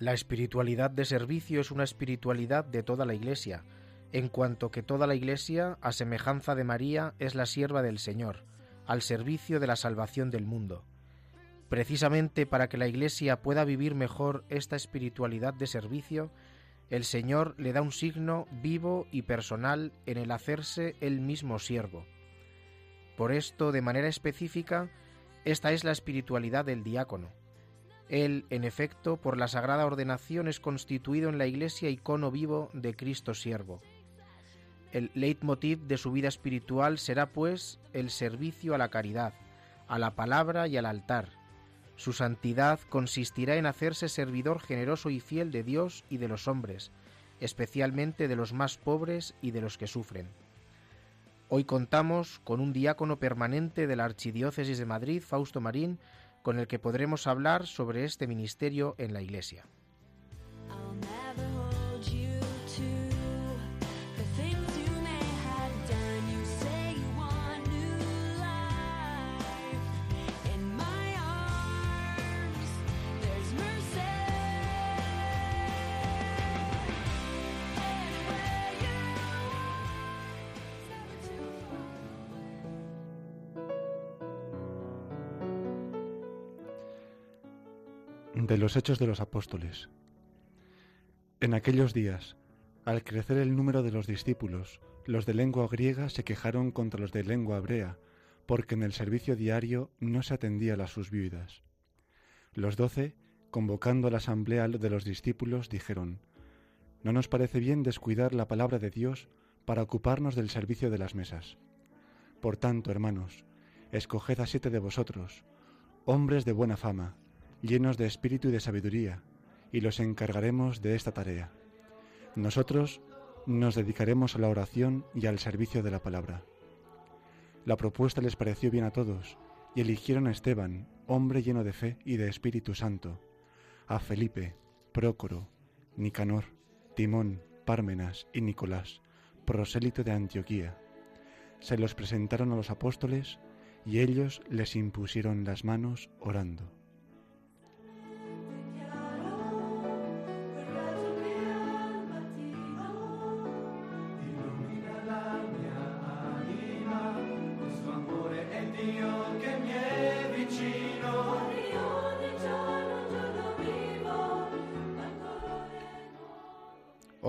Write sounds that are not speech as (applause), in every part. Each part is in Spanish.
La espiritualidad de servicio es una espiritualidad de toda la Iglesia, en cuanto que toda la Iglesia, a semejanza de María, es la sierva del Señor, al servicio de la salvación del mundo. Precisamente para que la Iglesia pueda vivir mejor esta espiritualidad de servicio, el Señor le da un signo vivo y personal en el hacerse él mismo siervo. Por esto, de manera específica, esta es la espiritualidad del diácono. Él, en efecto, por la sagrada ordenación es constituido en la Iglesia icono vivo de Cristo siervo. El leitmotiv de su vida espiritual será, pues, el servicio a la caridad, a la palabra y al altar. Su santidad consistirá en hacerse servidor generoso y fiel de Dios y de los hombres, especialmente de los más pobres y de los que sufren. Hoy contamos con un diácono permanente de la Archidiócesis de Madrid, Fausto Marín, con el que podremos hablar sobre este ministerio en la Iglesia. De los Hechos de los Apóstoles. En aquellos días, al crecer el número de los discípulos, los de lengua griega se quejaron contra los de lengua hebrea, porque en el servicio diario no se atendía a sus viudas. Los doce, convocando a la asamblea de los discípulos, dijeron, No nos parece bien descuidar la palabra de Dios para ocuparnos del servicio de las mesas. Por tanto, hermanos, escoged a siete de vosotros, hombres de buena fama, llenos de espíritu y de sabiduría, y los encargaremos de esta tarea. Nosotros nos dedicaremos a la oración y al servicio de la palabra. La propuesta les pareció bien a todos, y eligieron a Esteban, hombre lleno de fe y de Espíritu Santo, a Felipe, Prócoro, Nicanor, Timón, Pármenas y Nicolás, prosélito de Antioquía. Se los presentaron a los apóstoles, y ellos les impusieron las manos orando.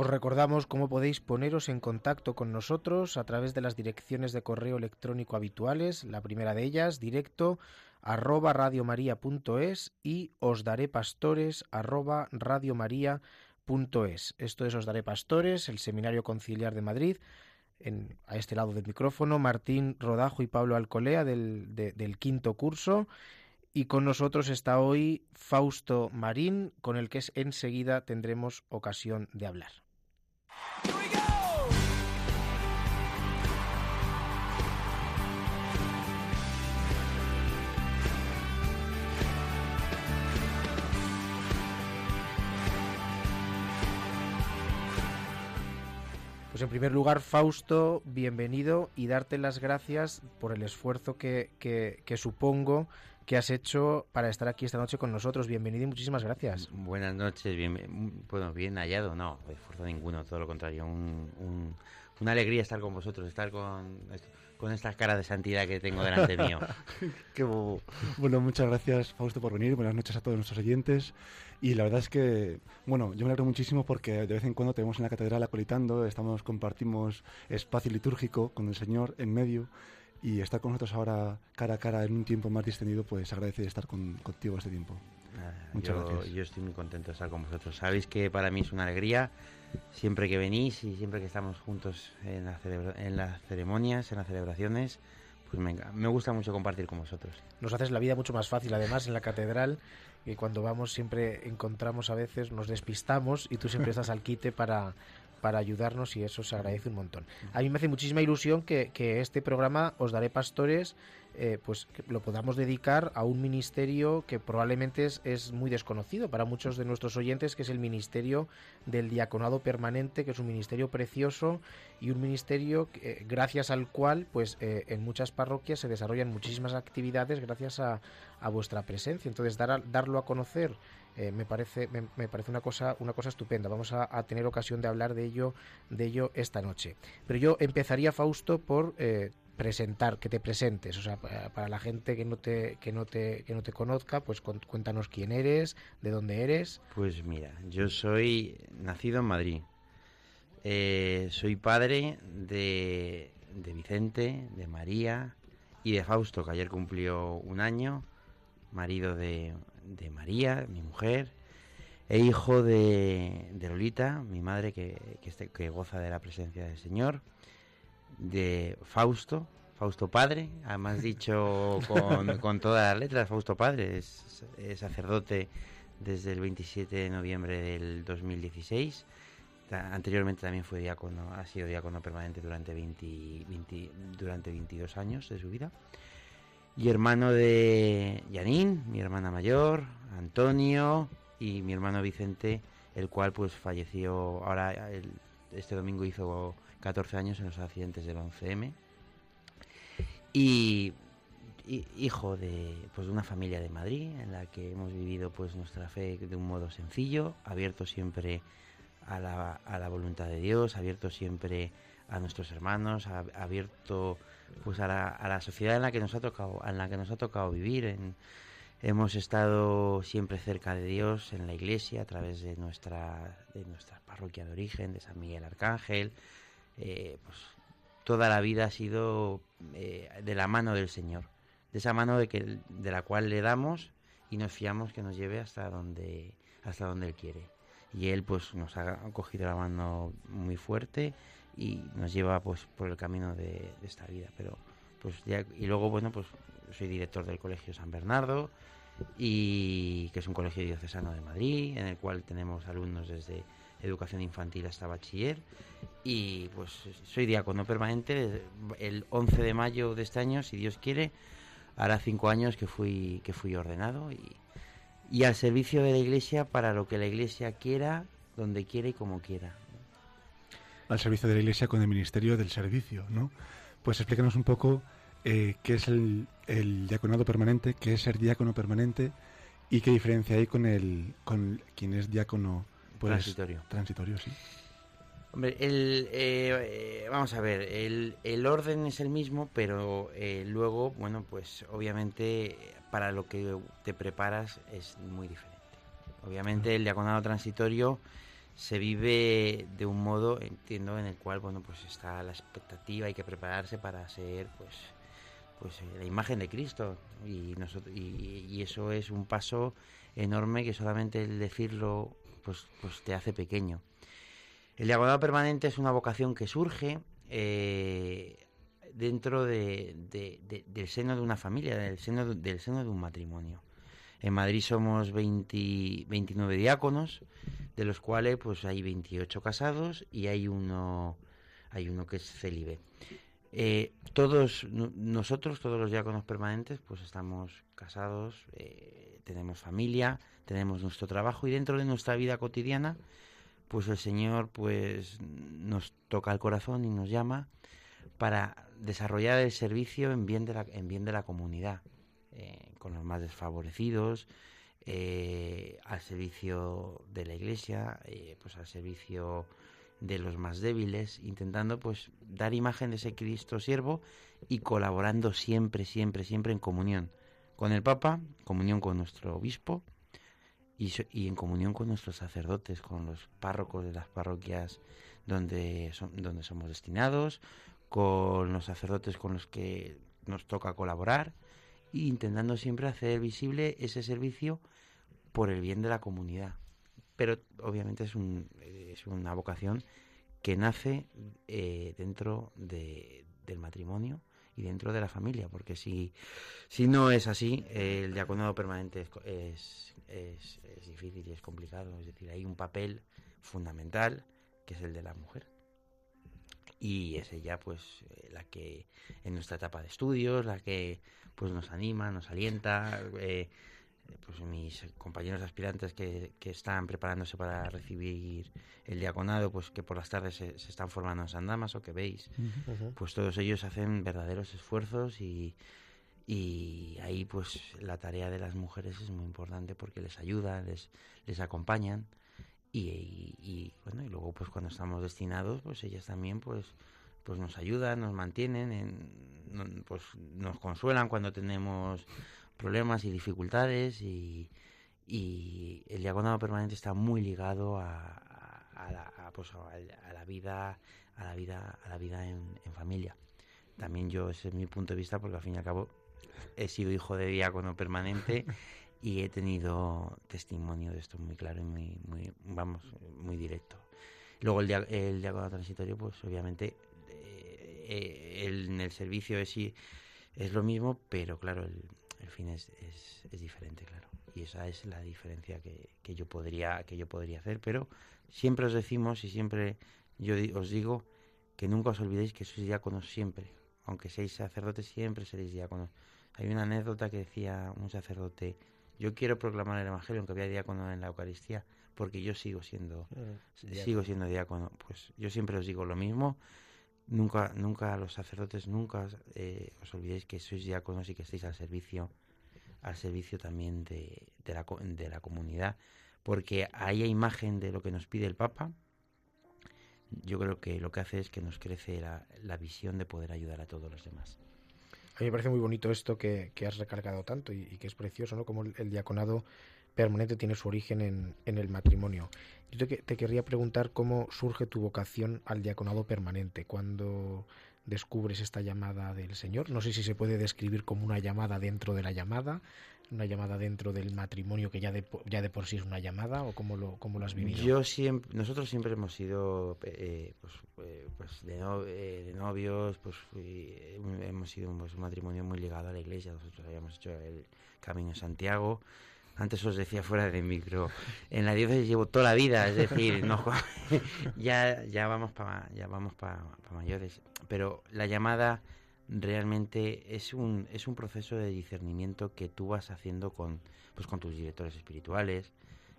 Os recordamos cómo podéis poneros en contacto con nosotros a través de las direcciones de correo electrónico habituales. La primera de ellas, directo arroba radiomaria.es y os daré pastores arroba radiomaria.es. Esto es Os daré pastores, el Seminario Conciliar de Madrid. En, a este lado del micrófono, Martín Rodajo y Pablo Alcolea del, de- del quinto curso. Y con nosotros está hoy Fausto Marín, con el que enseguida tendremos ocasión de hablar. Pues en primer lugar, Fausto, bienvenido y darte las gracias por el esfuerzo que, supongo que has hecho para estar aquí esta noche con nosotros. Bienvenido y muchísimas gracias. Buenas noches, bien, bueno, bien hallado, no, esfuerzo ninguno, todo lo contrario, un, un- una alegría estar con vosotros, estar con, con estas caras de santidad que tengo delante mío. (laughs) Qué bobo. Bueno, muchas gracias, Fausto, por venir. Buenas noches a todos nuestros oyentes. Y la verdad es que, bueno, yo me alegro muchísimo porque de vez en cuando tenemos en la catedral acolitando, estamos, compartimos espacio litúrgico con el Señor en medio. Y estar con nosotros ahora cara a cara en un tiempo más distendido, pues agradece estar con- contigo este tiempo. Nada, Muchas yo, gracias. yo estoy muy contento de estar con vosotros. Sabéis que para mí es una alegría siempre que venís y siempre que estamos juntos en, la en las ceremonias, en las celebraciones. Pues me, me gusta mucho compartir con vosotros. Nos haces la vida mucho más fácil, además, en la catedral, que cuando vamos siempre encontramos a veces, nos despistamos y tú siempre estás al quite para, para ayudarnos y eso se agradece un montón. A mí me hace muchísima ilusión que, que este programa, Os Daré Pastores, eh, pues lo podamos dedicar a un ministerio que probablemente es, es muy desconocido para muchos de nuestros oyentes, que es el ministerio del diaconado permanente, que es un ministerio precioso y un ministerio eh, gracias al cual, pues eh, en muchas parroquias se desarrollan muchísimas actividades gracias a, a vuestra presencia. Entonces, dar a- darlo a conocer eh, me parece me, parece una cosa una cosa estupenda. Vamos a, a tener ocasión de hablar de ello de ello esta noche. Pero yo empezaría Fausto por eh, presentar, que te presentes, o sea, para, la gente que no te que no te que no te conozca, pues cuéntanos quién eres, de dónde eres. Pues mira, yo soy nacido en Madrid. Eh, soy padre de, de Vicente, de María y de Fausto, que ayer cumplió un año, marido de, de María, mi mujer, e hijo de, de Lolita, mi madre, que, que, este- que goza de la presencia del Señor, de Fausto, Fausto Padre, además dicho (laughs) con, con todas las letras, Fausto Padre, es, es sacerdote desde el 27 de noviembre del 2016. Ta- Anteriormente también fue diácono, ha sido diácono permanente durante 20, 20 durante 22 años de su vida. Y hermano de Yanín, mi hermana mayor, Antonio y mi hermano Vicente, el cual pues falleció ahora este domingo hizo 14 años en los accidentes del 11M. Y, hijo de pues de una familia de Madrid en la que hemos vivido pues nuestra fe de un modo sencillo, abierto siempre a la, a la voluntad de Dios, abierto siempre a nuestros hermanos, abierto pues a la, a la sociedad en la que nos ha tocado, en la que nos ha tocado vivir. Hemos estado siempre cerca de Dios en la iglesia a través de nuestra, de nuestra parroquia de origen, de San Miguel Arcángel. eh, pues toda la vida ha sido eh, de la mano del Señor, de esa mano de que de la cual le damos y nos fiamos que nos lleve hasta donde hasta donde él quiere. Y él pues nos ha cogido la mano muy fuerte y nos lleva pues por el camino de, esta vida, pero pues ya y luego bueno, pues soy director del Colegio San Bernardo y que es un colegio diocesano de Madrid en el cual tenemos alumnos desde educación infantil hasta bachiller. Y pues soy diácono permanente. El 11 de mayo de este año si Dios quiere hará cinco años que fui que fui ordenado y, y al servicio de la iglesia para lo que la iglesia quiera donde quiera y como quiera al servicio de la Iglesia con el Ministerio del Servicio, ¿no? Pues explícanos un poco eh, qué es el, el diaconado permanente, qué es ser diácono permanente y qué diferencia hay con el con quien es diácono pues, transitorio transitorio, sí. Hombre, el, eh, eh, vamos a ver, el, el orden es el mismo, pero eh, luego, bueno, pues obviamente para lo que te preparas es muy diferente. Obviamente el diaconado transitorio se vive de un modo, entiendo, en el cual, bueno, pues está la expectativa, hay que prepararse para ser, pues, pues eh, la imagen de Cristo y, nosotros, y, y eso es un paso enorme que solamente el decirlo, pues, pues te hace pequeño. El diaconado permanente es una vocación que surge eh, dentro de, de- de- del seno de una familia, del seno de, del seno de un matrimonio. En Madrid somos 20 29 diáconos, de los cuales pues hay 28 casados y hay uno, hay uno que es célibe. Eh, todos no- nosotros, todos los diáconos permanentes, pues estamos casados, eh, tenemos familia, tenemos nuestro trabajo y dentro de nuestra vida cotidiana, pues el Señor pues nos toca el corazón y nos llama para desarrollar el servicio en bien de la, en bien de la comunidad, eh, con los más desfavorecidos, eh, al servicio de la iglesia, eh, pues al servicio de los más débiles, intentando pues dar imagen de ese Cristo siervo y colaborando siempre, siempre, siempre en comunión con el Papa, comunión con nuestro obispo y, en comunión con nuestros sacerdotes, con los párrocos de las parroquias donde, donde somos destinados, con los sacerdotes con los que nos toca colaborar intentando siempre hacer visible ese servicio por el bien de la comunidad. Pero obviamente es, un, es una vocación que nace eh, dentro de- del matrimonio y dentro de la familia, porque si, si no es así, el diaconado permanente es, es- es difícil y es complicado. Es decir, hay un papel fundamental que es el de la mujer. Y es ella, pues, eh, la que en nuestra etapa de estudios, la que pues nos anima, nos alienta. eh, pues mis compañeros aspirantes que, que están preparándose para recibir el diaconado, pues que por las tardes se, se están formando en San Damaso, que veis, pues todos ellos hacen verdaderos esfuerzos y, y ahí pues la tarea de las mujeres es muy importante porque les ayudan, les, les acompañan y, y- y, bueno y luego pues cuando estamos destinados pues ellas también pues pues nos ayudan, nos mantienen, en- pues nos consuelan cuando tenemos problemas y dificultades y, y el diaconado permanente está muy ligado a, a- a la, pues, a la vida a la vida a la vida en, en familia. También yo ese es mi punto de vista porque al fin y al cabo he sido hijo de diácono permanente (laughs) y he tenido testimonio de esto muy claro y muy muy vamos muy directo. Luego el, dia- el diácono transitorio pues obviamente eh, eh, el- en el servicio es es lo mismo pero claro el, el fin es, es, es diferente claro. Y esa es la diferencia que, que yo podría que yo podría hacer pero siempre os decimos y siempre yo di- os digo que nunca os olvidéis que sois diáconos siempre. Aunque seáis sacerdotes siempre seréis diáconos. Hay una anécdota que decía un sacerdote yo quiero proclamar el evangelio aunque había diácono en la Eucaristía porque yo sigo siendo sigo siendo diácono. Pues yo siempre os digo lo mismo. Nunca, nunca los sacerdotes, nunca eh, os olvidéis que sois diáconos y que estáis al servicio, al servicio también de, de la, de la comunidad, porque ahí a imagen de lo que nos pide el Papa, yo creo que lo que hace es que nos crece la, la visión de poder ayudar a todos los demás. Me parece muy bonito esto que, que has recalcado tanto y, que es precioso, ¿no? Como el, diaconado permanente tiene su origen en, en el matrimonio. Yo te, te querría preguntar cómo surge tu vocación al diaconado permanente, cuando descubres esta llamada del Señor. No sé si se puede describir como una llamada dentro de la llamada, una llamada dentro del matrimonio que ya de, ya de por sí es una llamada, o cómo lo, cómo lo has vivido. Yo siempre, nosotros siempre hemos sido eh, pues, eh, pues de, no- eh, de novios, pues eh, hemos sido pues, un matrimonio muy ligado a la iglesia. Nosotros habíamos hecho el Camino Santiago. Antes os decía fuera de micro, (laughs) en la diócesis llevo toda la vida, es decir, no, (laughs) ya, ya vamos para ya vamos para mayores. Pero la llamada realmente es un, es un proceso de discernimiento que tú vas haciendo con, pues, con tus directores espirituales,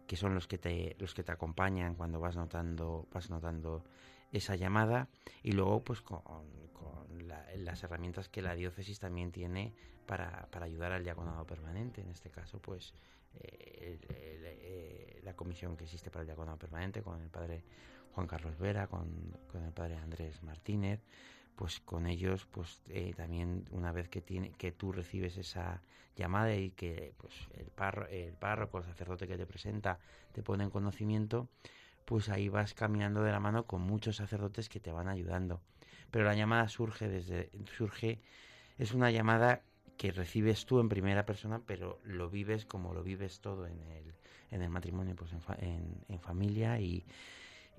que son los que te los que te acompañan cuando vas notando vas notando esa llamada. Y luego pues con, con la- las herramientas que la diócesis también tiene para, para ayudar al diaconado permanente. En este caso pues eh, eh, la comisión que existe para el diaconado permanente con el padre Juan Carlos Vera con, con el padre Andrés Martínez pues con ellos pues eh, también una vez que tiene que tú recibes esa llamada y que pues el párroco, el párroco, el sacerdote que te presenta te pone en conocimiento, pues ahí vas caminando de la mano con muchos sacerdotes que te van ayudando. Pero la llamada surge desde surge es una llamada que recibes tú en primera persona, pero lo vives como lo vives todo en el en el matrimonio, pues en, fa- en, en familia y,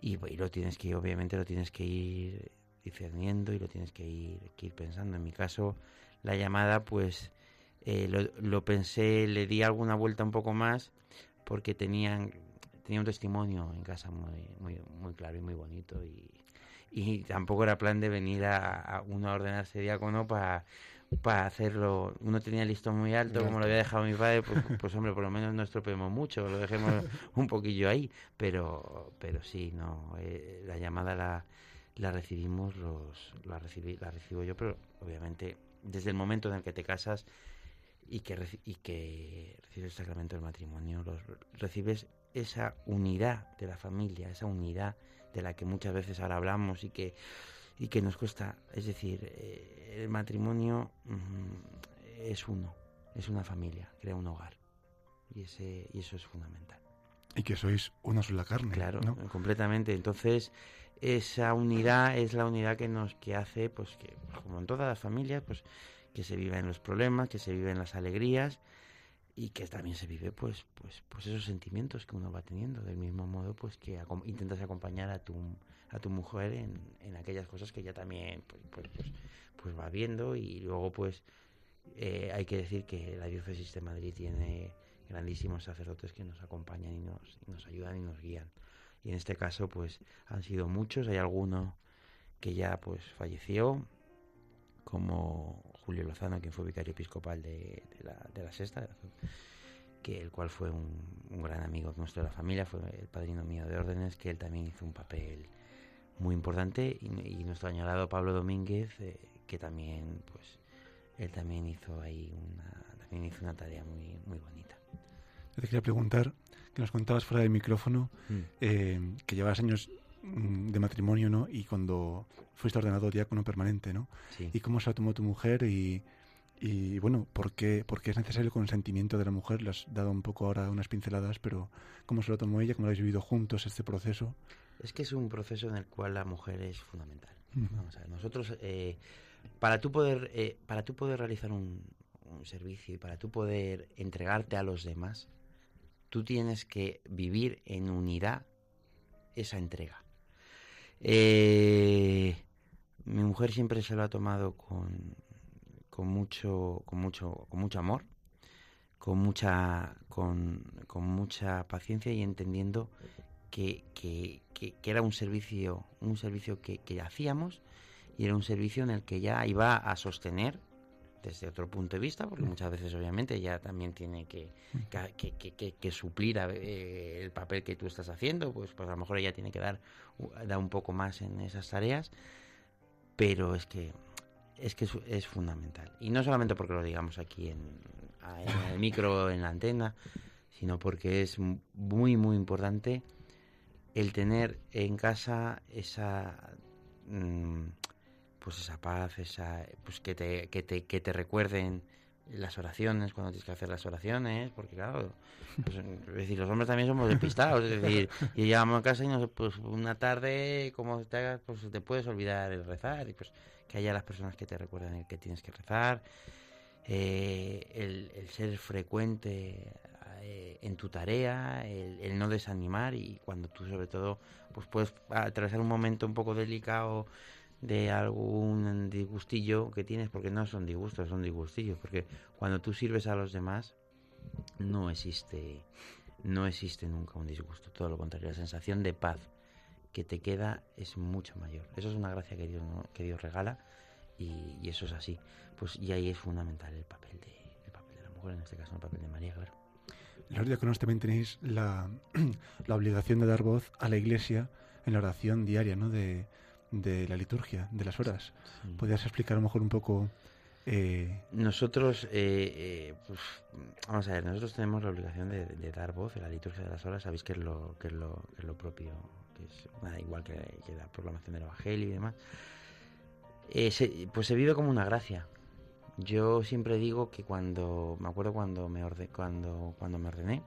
y, y lo tienes que obviamente lo tienes que ir discerniendo y lo tienes que ir, que ir pensando. En mi caso, la llamada, pues eh, lo, lo pensé, le di alguna vuelta un poco más porque tenían tenía un testimonio en casa muy muy muy claro y muy bonito y, y tampoco era plan de venir a, a uno a ordenarse diácono para para hacerlo. Uno tenía el listón muy alto como lo había dejado mi padre pues, pues hombre por lo menos no estropeemos mucho lo dejemos un poquillo ahí. Pero pero sí no eh, la llamada la la recibimos los la recibí la recibo yo pero obviamente desde el momento en el que te casas y que y que recibes el sacramento del matrimonio los recibes esa unidad de la familia esa unidad de la que muchas veces ahora hablamos y que y que nos cuesta es decir eh, el matrimonio mm, es uno es una familia crea un hogar y ese y eso es fundamental Y que sois una sola carne. Claro, ¿no? completamente. Entonces, esa unidad es la unidad que nos que hace, pues que como en todas las familias, pues que se viven los problemas, que se viven las alegrías y que también se vive pues pues pues esos sentimientos que uno va teniendo. Del mismo modo pues que intentas acompañar a tu a tu mujer en, en aquellas cosas que ella también pues pues, pues, pues va viendo. Y luego pues eh, hay que decir que la diócesis de Madrid tiene grandísimos sacerdotes que nos acompañan y nos, y nos ayudan y nos guían y en este caso pues han sido muchos hay alguno que ya pues falleció como Julio Lozano, quien fue vicario episcopal de, la, de Sexta, que el cual fue un, gran amigo nuestro de la familia, fue el padrino mío de órdenes, que él también hizo un papel muy importante, y, y nuestro añorado Pablo Domínguez, eh, que también, pues, él también hizo ahí una, también hizo una tarea muy, muy bonita. Yo te quería preguntar, que nos contabas fuera del micrófono, eh, que llevabas años mm, de matrimonio, ¿no? Y cuando fuiste ordenado diácono permanente, ¿no? Sí. ¿Y cómo se lo tomó tu mujer? Y, y bueno, ¿por qué, por qué es necesario el consentimiento de la mujer? Le has dado un poco ahora unas pinceladas, pero ¿cómo se lo tomó ella? ¿Cómo lo habéis vivido juntos este proceso? Es que es un proceso en el cual la mujer es fundamental. Vamos a ver, nosotros, eh, para tú poder, eh, para tú poder realizar un, un servicio y para tú poder entregarte a los demás, tú tienes que vivir en unidad esa entrega. Eh, mi mujer siempre se lo ha tomado con, con mucho, con mucho, con mucho amor, con mucha, con, con mucha paciencia y entendiendo que, que- que- era un servicio, un servicio que hacíamos y era un servicio en el que ya iba a sostener desde otro punto de vista, porque muchas veces obviamente ella también tiene que, que, que- suplir a- eh, el papel que tú estás haciendo, pues, pues a lo mejor ella tiene que dar, dar un poco más en esas tareas, pero es que es que es, es fundamental. Y no solamente porque lo digamos aquí en, el micro, en la antena, sino porque es muy, muy importante el tener en casa esa mm, pues esa paz, esa pues que te, que te, que te recuerden las oraciones, cuando tienes que hacer las oraciones, porque claro, pues, es decir, los hombres también somos despistados, es decir, y llegamos a casa y nos, pues una tarde, como te hagas, pues te puedes olvidar el rezar, y pues que haya las personas que te recuerden el que tienes que rezar, eh, el, el ser frecuente eh, en tu tarea, el, el no desanimar y cuando tú sobre todo pues puedes atravesar un momento un poco delicado de algún disgustillo que tienes, porque no son disgustos, son disgustillos, porque cuando tú sirves a los demás no existe no existe nunca un disgusto, todo lo contrario, la sensación de paz que te queda es mucho mayor. Eso es una gracia que Dios, que Dios regala y, y eso es así. Pues y ahí es fundamental el papel de el papel de la mujer, en este caso el papel de María, claro. Los diáconos también tenéis la, (clears throat) la obligación de dar voz a la iglesia en la oración diaria, ¿no? De, de la liturgia, de las horas. Sí. ¿Podrías explicar a lo mejor un poco eh, Nosotros, eh, eh, pues, vamos a ver, nosotros tenemos la obligación de, de dar voz en la liturgia de las horas. Sabéis que es lo, que es lo, que es lo propio, que es nada igual que, que la proclamación del Evangelio y demás. Eh, se- pues se vive como una gracia. Yo siempre digo que cuando, me acuerdo cuando me, orde- cuando, cuando me ordené,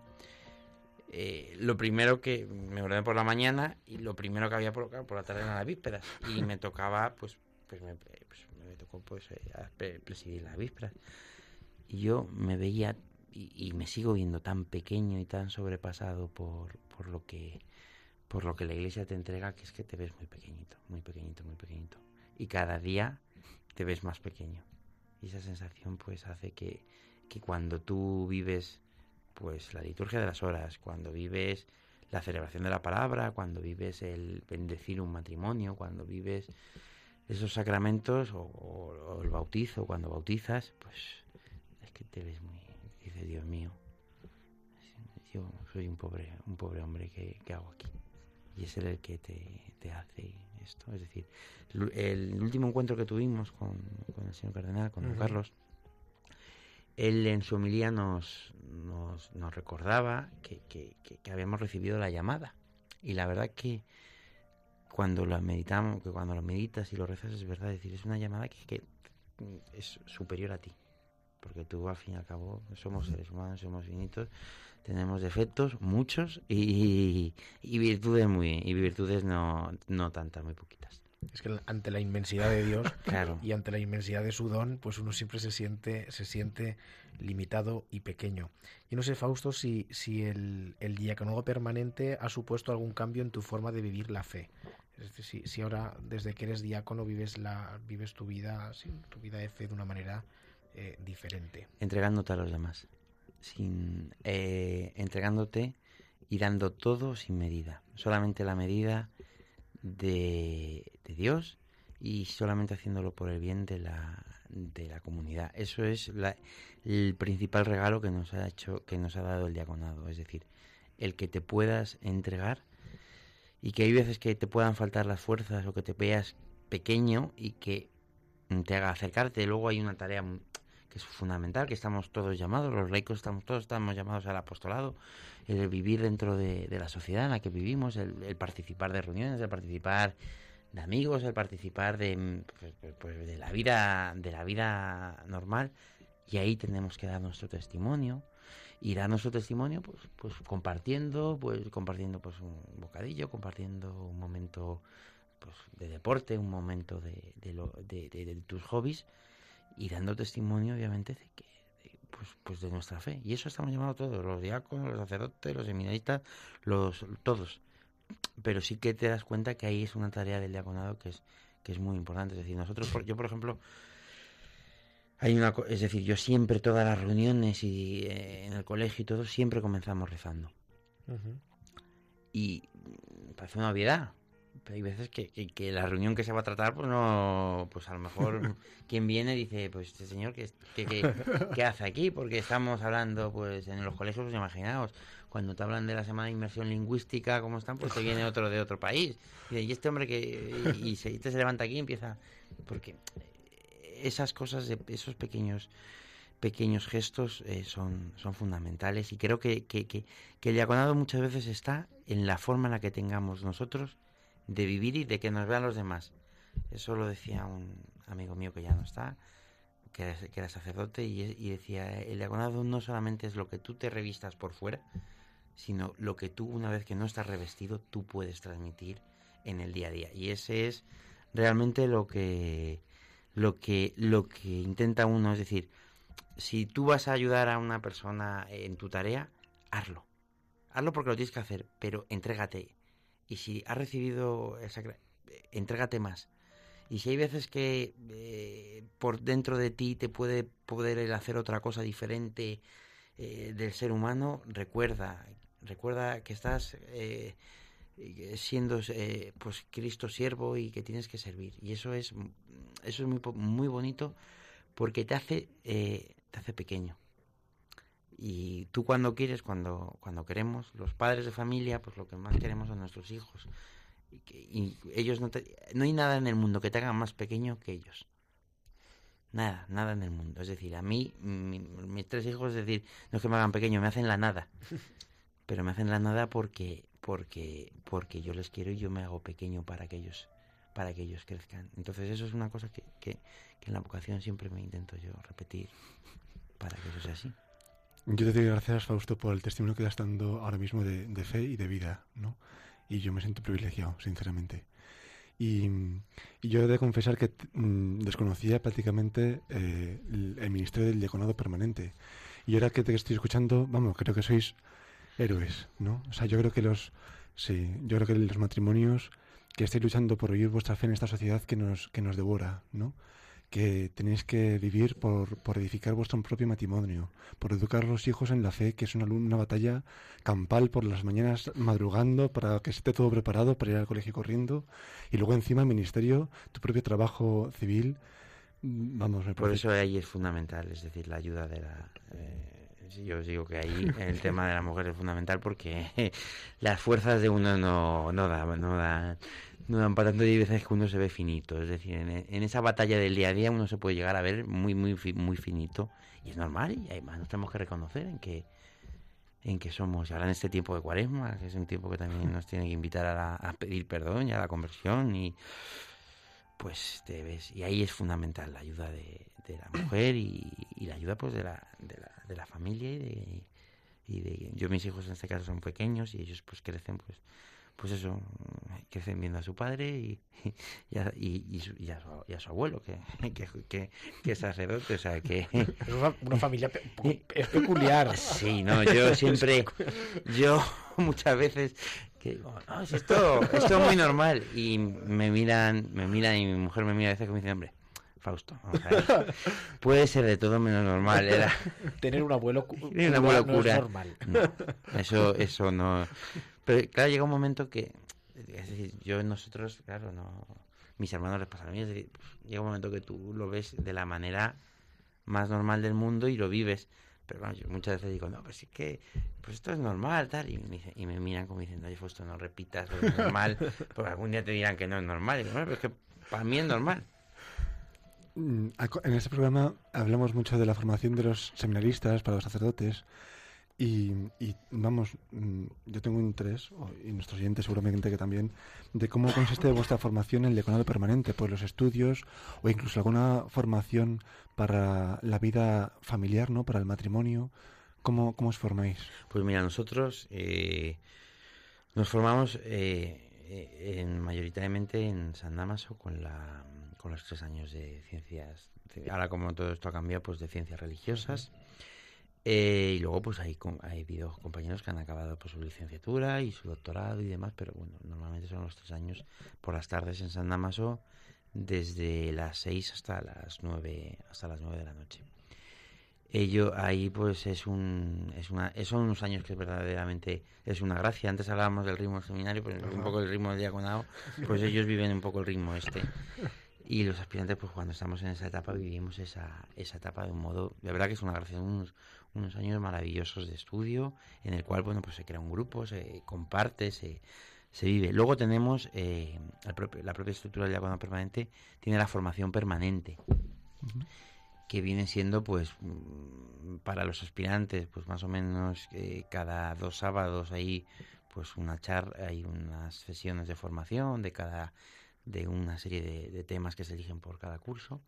eh, lo primero que me ordené por la mañana y lo primero que había por, la tarde eran las vísperas y me tocaba pues pues me, pues, tocó pues eh, presidir las vísperas y yo me veía y, y me sigo viendo tan pequeño y tan sobrepasado por, por lo que por lo que la iglesia te entrega que es que te ves muy pequeñito muy pequeñito muy pequeñito. Y cada día te ves más pequeño. Y esa sensación pues hace que, que cuando tú vives pues la liturgia de las horas, cuando vives la celebración de la palabra, cuando vives el bendecir un matrimonio, cuando vives esos sacramentos o, o- o el bautizo, cuando bautizas, pues es que te ves muy, dice Dios mío, yo soy un pobre, un pobre hombre que, que hago aquí. Y es él el que te, te hace esto. Es decir, el, último encuentro que tuvimos con, con el señor cardenal, con don. Carlos, él en su homilía nos, nos, recordaba que, que- habíamos recibido la llamada. Y la verdad que cuando la meditamos, que cuando lo meditas y lo rezas es verdad, decir, es una llamada que, que es superior a ti. Porque tú al fin y al cabo somos seres humanos, somos finitos, tenemos defectos, muchos, y, y virtudes muy, y virtudes no, no tantas, muy poquitas. Es que ante la inmensidad de Dios (laughs) Claro. y ante la inmensidad de su don, pues uno siempre se siente, se siente limitado y pequeño. Y no sé, Fausto, si, si el, el diaconado permanente ha supuesto algún cambio en tu forma de vivir la fe. Es decir, si, si ahora, desde que eres diácono, vives la vives tu vida, sí, tu vida de fe de una manera eh, diferente. entregándote a los demás, sin eh, entregándote y dando todo sin medida, solamente la medida de, Dios y solamente haciéndolo por el bien de la, de la comunidad. Eso es la- el principal regalo que nos ha hecho, que nos ha dado el diaconado, es decir, el que te puedas entregar y que hay veces que te puedan faltar las fuerzas o que te veas pequeño y que te haga acercarte. Luego hay una tarea que es fundamental, que estamos todos llamados, los laicos estamos todos estamos llamados al apostolado, el vivir dentro de, la sociedad en la que vivimos, el, participar de reuniones, el participar de amigos, el participar de, mm, pues, pues, pues, de la vida de la vida normal. Y ahí tenemos que dar nuestro testimonio. Y dar nuestro testimonio pues pues compartiendo pues compartiendo pues un bocadillo compartiendo un momento pues de deporte un momento de, de, lo- de- de tus hobbies y dando testimonio obviamente de que de, pues pues de nuestra fe. Y eso estamos llamados todos los diáconos los sacerdotes los seminaristas los todos. Pero sí que te das cuenta que ahí es una tarea del diaconado que es que es muy importante. Es decir nosotros por- yo por ejemplo hay una, es decir, yo siempre todas las reuniones y eh, en el colegio y todo siempre comenzamos rezando. Y parece una obviedad. Pero hay veces que, que- que la reunión que se va a tratar, pues no, pues a lo mejor (laughs) quien viene dice, pues este señor, ¿qué, qué- qué hace aquí? Porque estamos hablando, pues en los colegios, pues imaginaos, cuando te hablan de la semana de inmersión lingüística, ¿cómo están? Pues te viene otro de otro país. Y, y este hombre que, y, y se, se levanta aquí y empieza, porque esas cosas, esos pequeños pequeños gestos eh, son, son fundamentales y creo que, que, que, que el diaconado muchas veces está en la forma en la que tengamos nosotros de vivir y de que nos vean los demás. Eso lo decía un amigo mío que ya no está, que era, sacerdote, y, y decía, el diaconado no solamente es lo que tú te revistas por fuera, sino lo que tú, una vez que no estás revestido, tú puedes transmitir en el día a día. Y ese es realmente lo que, lo que, lo que intenta uno, es decir, si tú vas a ayudar a una persona en tu tarea, hazlo. Hazlo porque lo tienes que hacer, pero entrégate. Y si has recibido esa... Entrégate más. Y si hay veces que eh, por dentro de ti te puede poder hacer otra cosa diferente eh, del ser humano, recuerda, recuerda que estás eh, siendo eh, pues Cristo siervo y que tienes que servir. Y eso es eso es muy, muy bonito porque te hace te hace pequeño. Y tú cuando quieres, cuando, cuando queremos, los padres de familia, pues lo que más queremos son nuestros hijos. Y, que- y ellos no te, no hay nada en el mundo que te haga más pequeño que ellos. Nada, nada en el mundo. Es decir, a mí, mi- mis tres hijos, es decir, no es que me hagan pequeño, me hacen la nada. (laughs) Pero me hacen la nada porque, porque, porque yo les quiero y yo me hago pequeño para que ellos, para que ellos crezcan. Entonces eso es una cosa que, que, que en la vocación siempre me intento yo repetir para que eso sea así. Yo te doy gracias, Fausto, por el testimonio que estás dando ahora mismo de, fe y de vida, ¿no? Y yo me siento privilegiado, sinceramente. Y, y yo he de confesar que mm, desconocía prácticamente eh, el, el ministerio del diaconado permanente. Y ahora que te estoy escuchando, vamos, creo que sois héroes, ¿no? O sea, yo creo que los, sí, yo creo que los matrimonios que estáis luchando por vivir vuestra fe en esta sociedad que nos, que nos devora, ¿no? Que tenéis que vivir por, por edificar vuestro propio matrimonio, por educar a los hijos en la fe, que es una, una batalla campal por las mañanas madrugando para que esté todo preparado para ir al colegio corriendo, y luego encima el ministerio, tu propio trabajo civil, vamos, me Por eso ahí es fundamental, es decir, la ayuda de la... eh, sí, yo os digo que ahí el tema de la mujer es fundamental porque (laughs) las fuerzas de uno no, no no dan, no dan para tanto hay veces que uno se ve finito. Es decir, en, en esa batalla del día a día uno se puede llegar a ver muy, muy, muy finito y es normal y además nos tenemos que reconocer en que en que somos, ahora en este tiempo de cuaresma, que es un tiempo que también (laughs) nos tiene que invitar a, la- a pedir perdón y a la conversión y pues te ves y ahí es fundamental la ayuda de, de la mujer y, y la ayuda pues de la, de la, de la familia y de, y de yo mis hijos en este caso son pequeños y ellos pues crecen pues pues eso, crecen viendo a su padre y, (laughs) y, a, y- y su, y a su- y a su abuelo, que, (laughs) que, que, que es sacerdote, o sea que... (laughs) Es una, una familia pe- es peculiar. Sí, no, yo siempre, yo muchas veces que digo, no, si esto, esto es muy normal y me miran, me miran y mi mujer me mira a veces como dice, hombre, Fausto, vamos a ver, puede ser de todo menos normal, era, Tener un abuelo, cu- un cura no es normal. no, eso, eso no, pero claro, llega un momento que, es decir, yo nosotros, claro, no, mis hermanos les pasa a mí, es decir, llega un momento que tú lo ves de la manera más normal del mundo y lo vives. Pero bueno, yo muchas veces digo, no, pues es que pues esto es normal, tal. Y me, y me miran como diciendo, oye, Fausto, no repitas lo normal, (laughs) porque algún día te dirán que no es normal. Y digo, bueno, pero es que para mí es normal. Mm, En este programa hablamos mucho de la formación de los seminaristas para los sacerdotes y, y, vamos, mm, yo tengo un interés, y nuestros oyentes seguramente que también, de cómo consiste vuestra formación en el diaconado permanente, pues los estudios o incluso alguna formación para la vida familiar, ¿no? Para el matrimonio. ¿Cómo, cómo os formáis? Pues mira, nosotros eh, nos formamos eh, en, mayoritariamente en San Damaso con, la, con los tres años de ciencias. Ahora como todo esto ha cambiado, pues de ciencias religiosas. Eh, y luego pues hay, hay habido compañeros que han acabado pues, su licenciatura y su doctorado y demás, pero bueno, normalmente son los tres años por las tardes en San Damaso desde las seis hasta las nueve, hasta las nueve de la noche. Ello ahí pues es un es una son unos años que verdaderamente es una gracia. Antes hablábamos del ritmo del seminario, pues un poco el ritmo del diaconado, pues ellos viven un poco el ritmo este. Y los aspirantes, pues cuando estamos en esa etapa, vivimos esa, esa etapa de un modo, de verdad que es una gracia, unos, unos años maravillosos de estudio, en el cual, bueno, pues se crea un grupo, se comparte, se, se vive. Luego tenemos eh, la propia estructura del diaconado permanente, tiene la formación permanente que viene siendo pues mm, para los aspirantes pues más o menos eh, cada dos sábados hay pues una charla hay unas sesiones de formación de cada de una serie de, de temas que se eligen por cada curso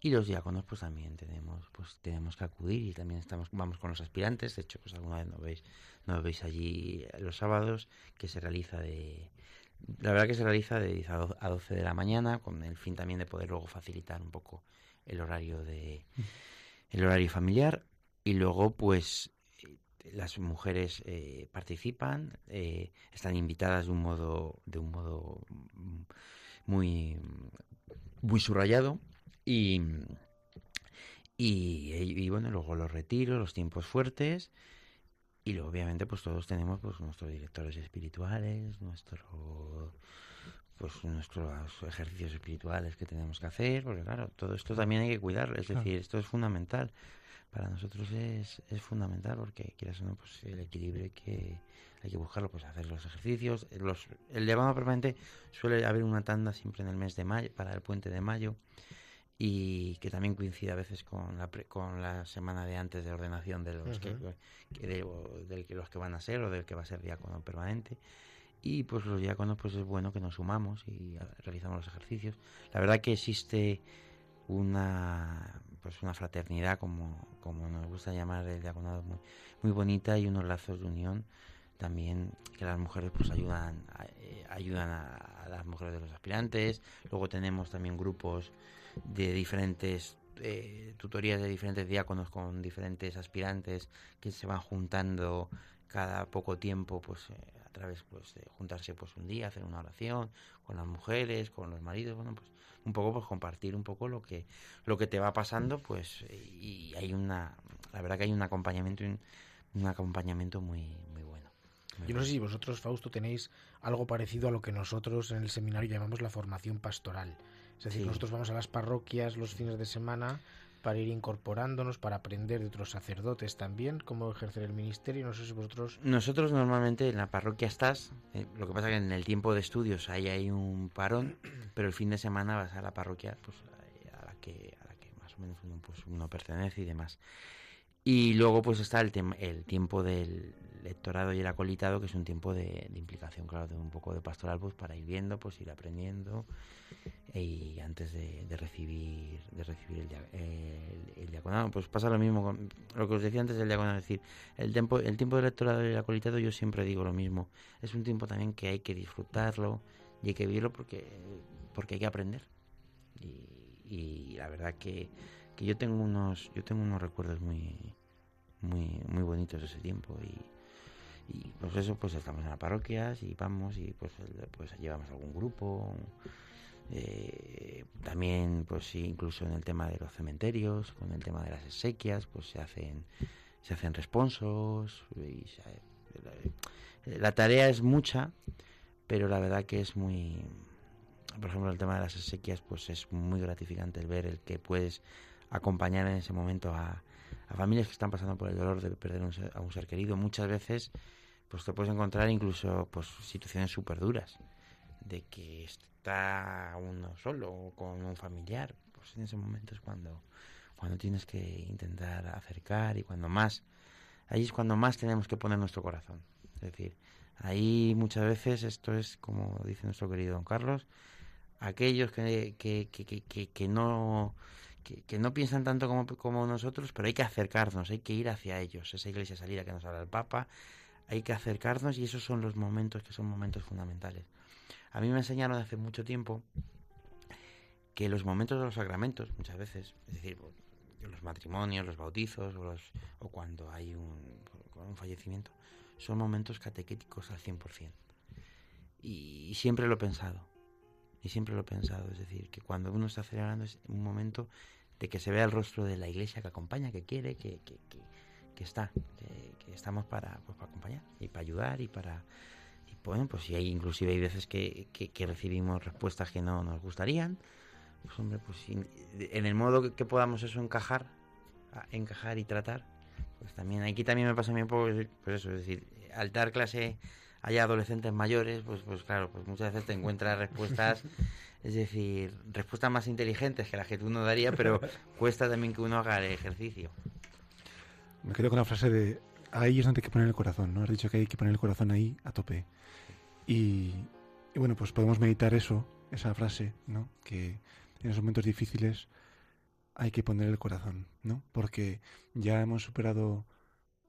y los diáconos pues también tenemos pues tenemos que acudir y también estamos vamos con los aspirantes. De hecho pues alguna vez nos veis nos veis allí los sábados que se realiza de la verdad que se realiza de 10 a do- a 12 de la mañana con el fin también de poder luego facilitar un poco el horario de el horario familiar. Y luego pues eh, las mujeres eh, participan eh, están invitadas de un modo de un modo mm, muy muy subrayado y y, y, bueno luego los retiros los tiempos fuertes y luego obviamente pues todos tenemos pues nuestros directores espirituales nuestro pues nuestros ejercicios espirituales que tenemos que hacer, porque claro, todo esto también hay que cuidarlo, es Claro. decir, esto es fundamental. Para nosotros es, es fundamental porque quieras o no, pues el equilibrio que, hay que buscarlo, pues hacer los ejercicios. Los, el llamado permanente suele haber una tanda siempre en el mes de mayo, para el puente de mayo, y que también coincide a veces con la, pre- con la semana de antes de ordenación de los que, Ujú. que de, que los que van a ser o del que va a ser diácono permanente. Y pues los diáconos pues es bueno que nos sumamos y a- realizamos los ejercicios. La verdad que existe una pues una fraternidad como como nos gusta llamar el diaconado muy, muy bonita y unos lazos de unión también que las mujeres pues ayudan a- eh, ayudan a, a las mujeres de los aspirantes. Luego tenemos también grupos de diferentes eh, tutorías de diferentes diáconos con diferentes aspirantes que se van juntando cada poco tiempo pues eh, a través pues de juntarse pues un día hacer una oración con las mujeres con los maridos bueno pues un poco pues compartir un poco lo que lo que te va pasando pues y hay una la verdad que hay un acompañamiento un, un acompañamiento muy muy bueno muy Yo no sé si vosotros, Fausto, tenéis algo parecido a lo que nosotros en el seminario llamamos la formación pastoral. Es decir, Sí. nosotros vamos a las parroquias los fines de semana para ir incorporándonos, para aprender de otros sacerdotes también cómo ejercer el ministerio. No sé si vosotros... Nosotros normalmente en la parroquia estás, eh, lo que pasa que en el tiempo de estudios ahí hay un parón, (clears throat) pero el fin de semana vas a la parroquia pues eh, a la que a la que más o menos uno pues uno pertenece y demás. Y luego pues está el, tem- el tiempo del lectorado y el acolitado, que es un tiempo de, implicación, claro, de un poco de pastoral, pues para ir viendo, pues ir aprendiendo y antes de, recibir de recibir el, el, diaconado. Pues pasa lo mismo con lo que os decía antes del diaconado, es decir, el tiempo, el tiempo de lectorado y el acolitado yo siempre digo lo mismo. Es un tiempo también que hay que disfrutarlo y hay que vivirlo porque, porque hay que aprender. Y, y la verdad que, que yo tengo unos, yo tengo unos recuerdos muy, muy, muy bonitos ese tiempo y, y pues eso, pues estamos en las parroquias y vamos y pues, pues llevamos algún grupo. eh, también pues incluso en el tema de los cementerios, con el tema de las exequias, pues se hacen se hacen responsos y se- la, la tarea es mucha, pero la verdad que es muy por ejemplo el tema de las exequias pues es muy gratificante el ver el que puedes acompañar en ese momento a, a familias que están pasando por el dolor de perder un ser- a un ser querido muchas veces pues te puedes encontrar incluso pues situaciones súper duras de que está uno solo o con un familiar pues en ese momento es cuando cuando tienes que intentar acercar y cuando más ahí es cuando más tenemos que poner nuestro corazón es decir ahí muchas veces esto es como dice nuestro querido don Carlos aquellos que, que, que, que, que- no que, que no piensan tanto como, como nosotros, pero hay que acercarnos, hay que ir hacia ellos. Esa iglesia salida que nos habla el Papa, hay que acercarnos y esos son los momentos que son momentos fundamentales. A mí me enseñaron hace mucho tiempo que los momentos de los sacramentos, muchas veces, es decir, pues, los matrimonios, los bautizos o, los, o cuando hay un, fallecimiento, son momentos catequéticos al 100%. Y, y siempre lo he pensado. Y siempre lo he pensado. Es decir, que cuando uno está celebrando es un momento de que se vea el rostro de la iglesia que acompaña, que quiere, que, que, que, que está, que, que estamos para, pues, para acompañar y para ayudar y para... Y bueno, pues si hay inclusive hay veces que, que, que recibimos respuestas que no nos gustarían, pues hombre, pues en el modo que, podamos eso encajar, a- encajar y tratar, pues también aquí también me pasa a mí un poco, pues eso, es decir, al dar clase hay adolescentes mayores, pues, pues claro, pues muchas veces te encuentras respuestas, (laughs) es decir, respuestas más inteligentes que las que tú no darías, pero (laughs) cuesta también que uno haga el ejercicio. Me quedo con la frase de ahí es donde hay que poner el corazón, ¿no? Has dicho que hay que poner el corazón ahí a tope. Y, bueno, pues podemos meditar eso, esa frase, ¿no? Que en esos momentos difíciles hay que poner el corazón, ¿no? Porque ya hemos superado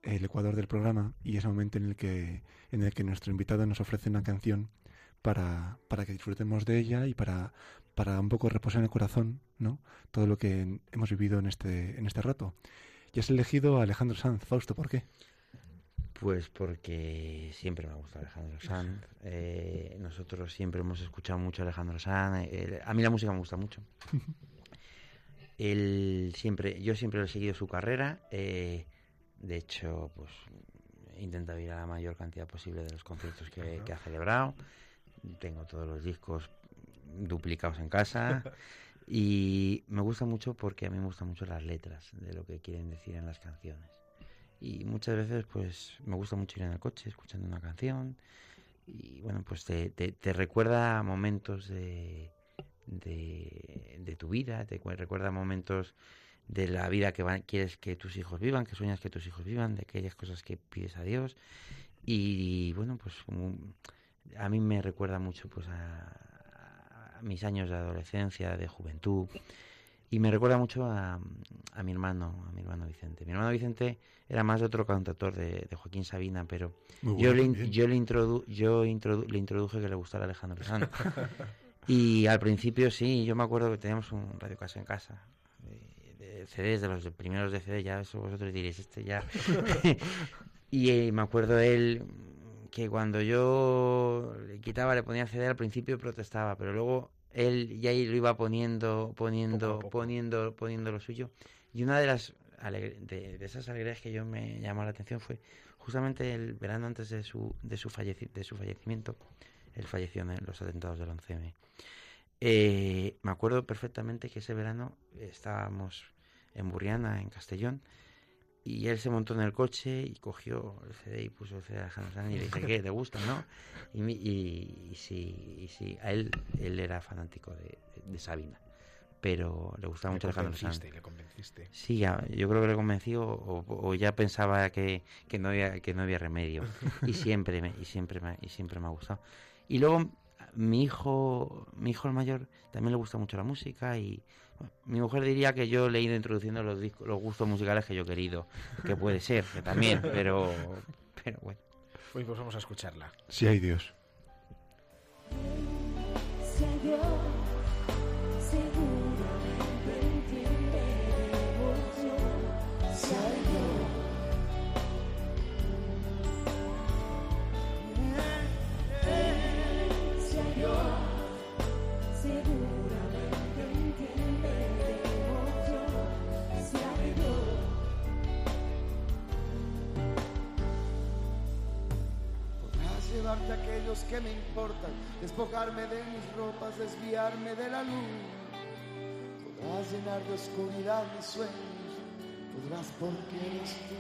el ecuador del programa y es el momento en el que en el que nuestro invitado nos ofrece una canción para, para que disfrutemos de ella y para, para un poco reposar en el corazón, ¿no? Todo lo que hemos vivido en este, en este rato. Y has elegido a Alejandro Sanz. Fausto, ¿por qué? Pues porque siempre me ha gustado Alejandro Sanz. eh, nosotros siempre hemos escuchado mucho a Alejandro Sanz. eh, a mí la música me gusta mucho. (laughs) Él siempre, yo siempre he seguido su carrera. eh, de hecho, pues he intentado ir a la mayor cantidad posible de los conciertos que, que ha celebrado. Tengo todos los discos duplicados en casa. (laughs) Y me gusta mucho porque a mí me gustan mucho las letras de lo que quieren decir en las canciones. Y muchas veces pues me gusta mucho ir en el coche escuchando una canción y bueno pues te, te, recuerda momentos de, de, tu vida, te cu- recuerda momentos de la vida que va- quieres que tus hijos vivan, que sueñas que tus hijos vivan, de aquellas cosas que pides a Dios y bueno pues un- a mí me recuerda mucho pues a, a mis años de adolescencia, de juventud y me recuerda mucho a, a mi hermano, a mi hermano Vicente. Mi hermano Vicente era más otro cantautor de, de Joaquín Sabina, pero yo, le, yo, le, introdu- yo introdu- le introduje que le gustara Alejandro Sanz. (laughs) y al principio sí, yo me acuerdo que teníamos un radio casa en casa. De, de CDs, de los de- primeros de CD, ya eso vosotros diréis, este ya. (laughs) (laughs) y eh, me acuerdo él que cuando yo le quitaba, le ponía CD al principio protestaba, pero luego él ya lo iba poniendo, poniendo, poniendo, poniendo lo suyo. Y una de las alegr- de, de esas alegrías que yo me llamó la atención fue justamente el verano antes de su, de su, falleci- de su fallecimiento. Él falleció en los atentados del 11M. Eh, me acuerdo perfectamente que ese verano estábamos en Burriana, en Castellón, y él se montó en el coche y cogió el CD y puso el CD Alejandro Sanz y le dije, ¿qué? ¿Te gusta, no? Y, mi- y, y sí, y sí, a él, él era fanático de, de Sabina. pero le gustaba Le mucho Alejandro Sanz. convenciste, le convenciste. Sí, ya- yo creo que le convencí o, o- o ya pensaba que, que no había que no había remedio y siempre me, y siempre me, y siempre me ha gustado. Y luego mi hijo mi hijo el mayor también le gusta mucho la música y mi mujer diría que yo le he ido introduciendo los discos, los gustos musicales que yo he querido, que puede ser, que también, (laughs) pero pero bueno. Hoy pues vamos a escucharla. Si hay Dios. Si hay Dios, aquellos que me importan, despojarme de mis ropas, desviarme de la luz. Podrás llenar de oscuridad mis sueños, podrás porque eres tú.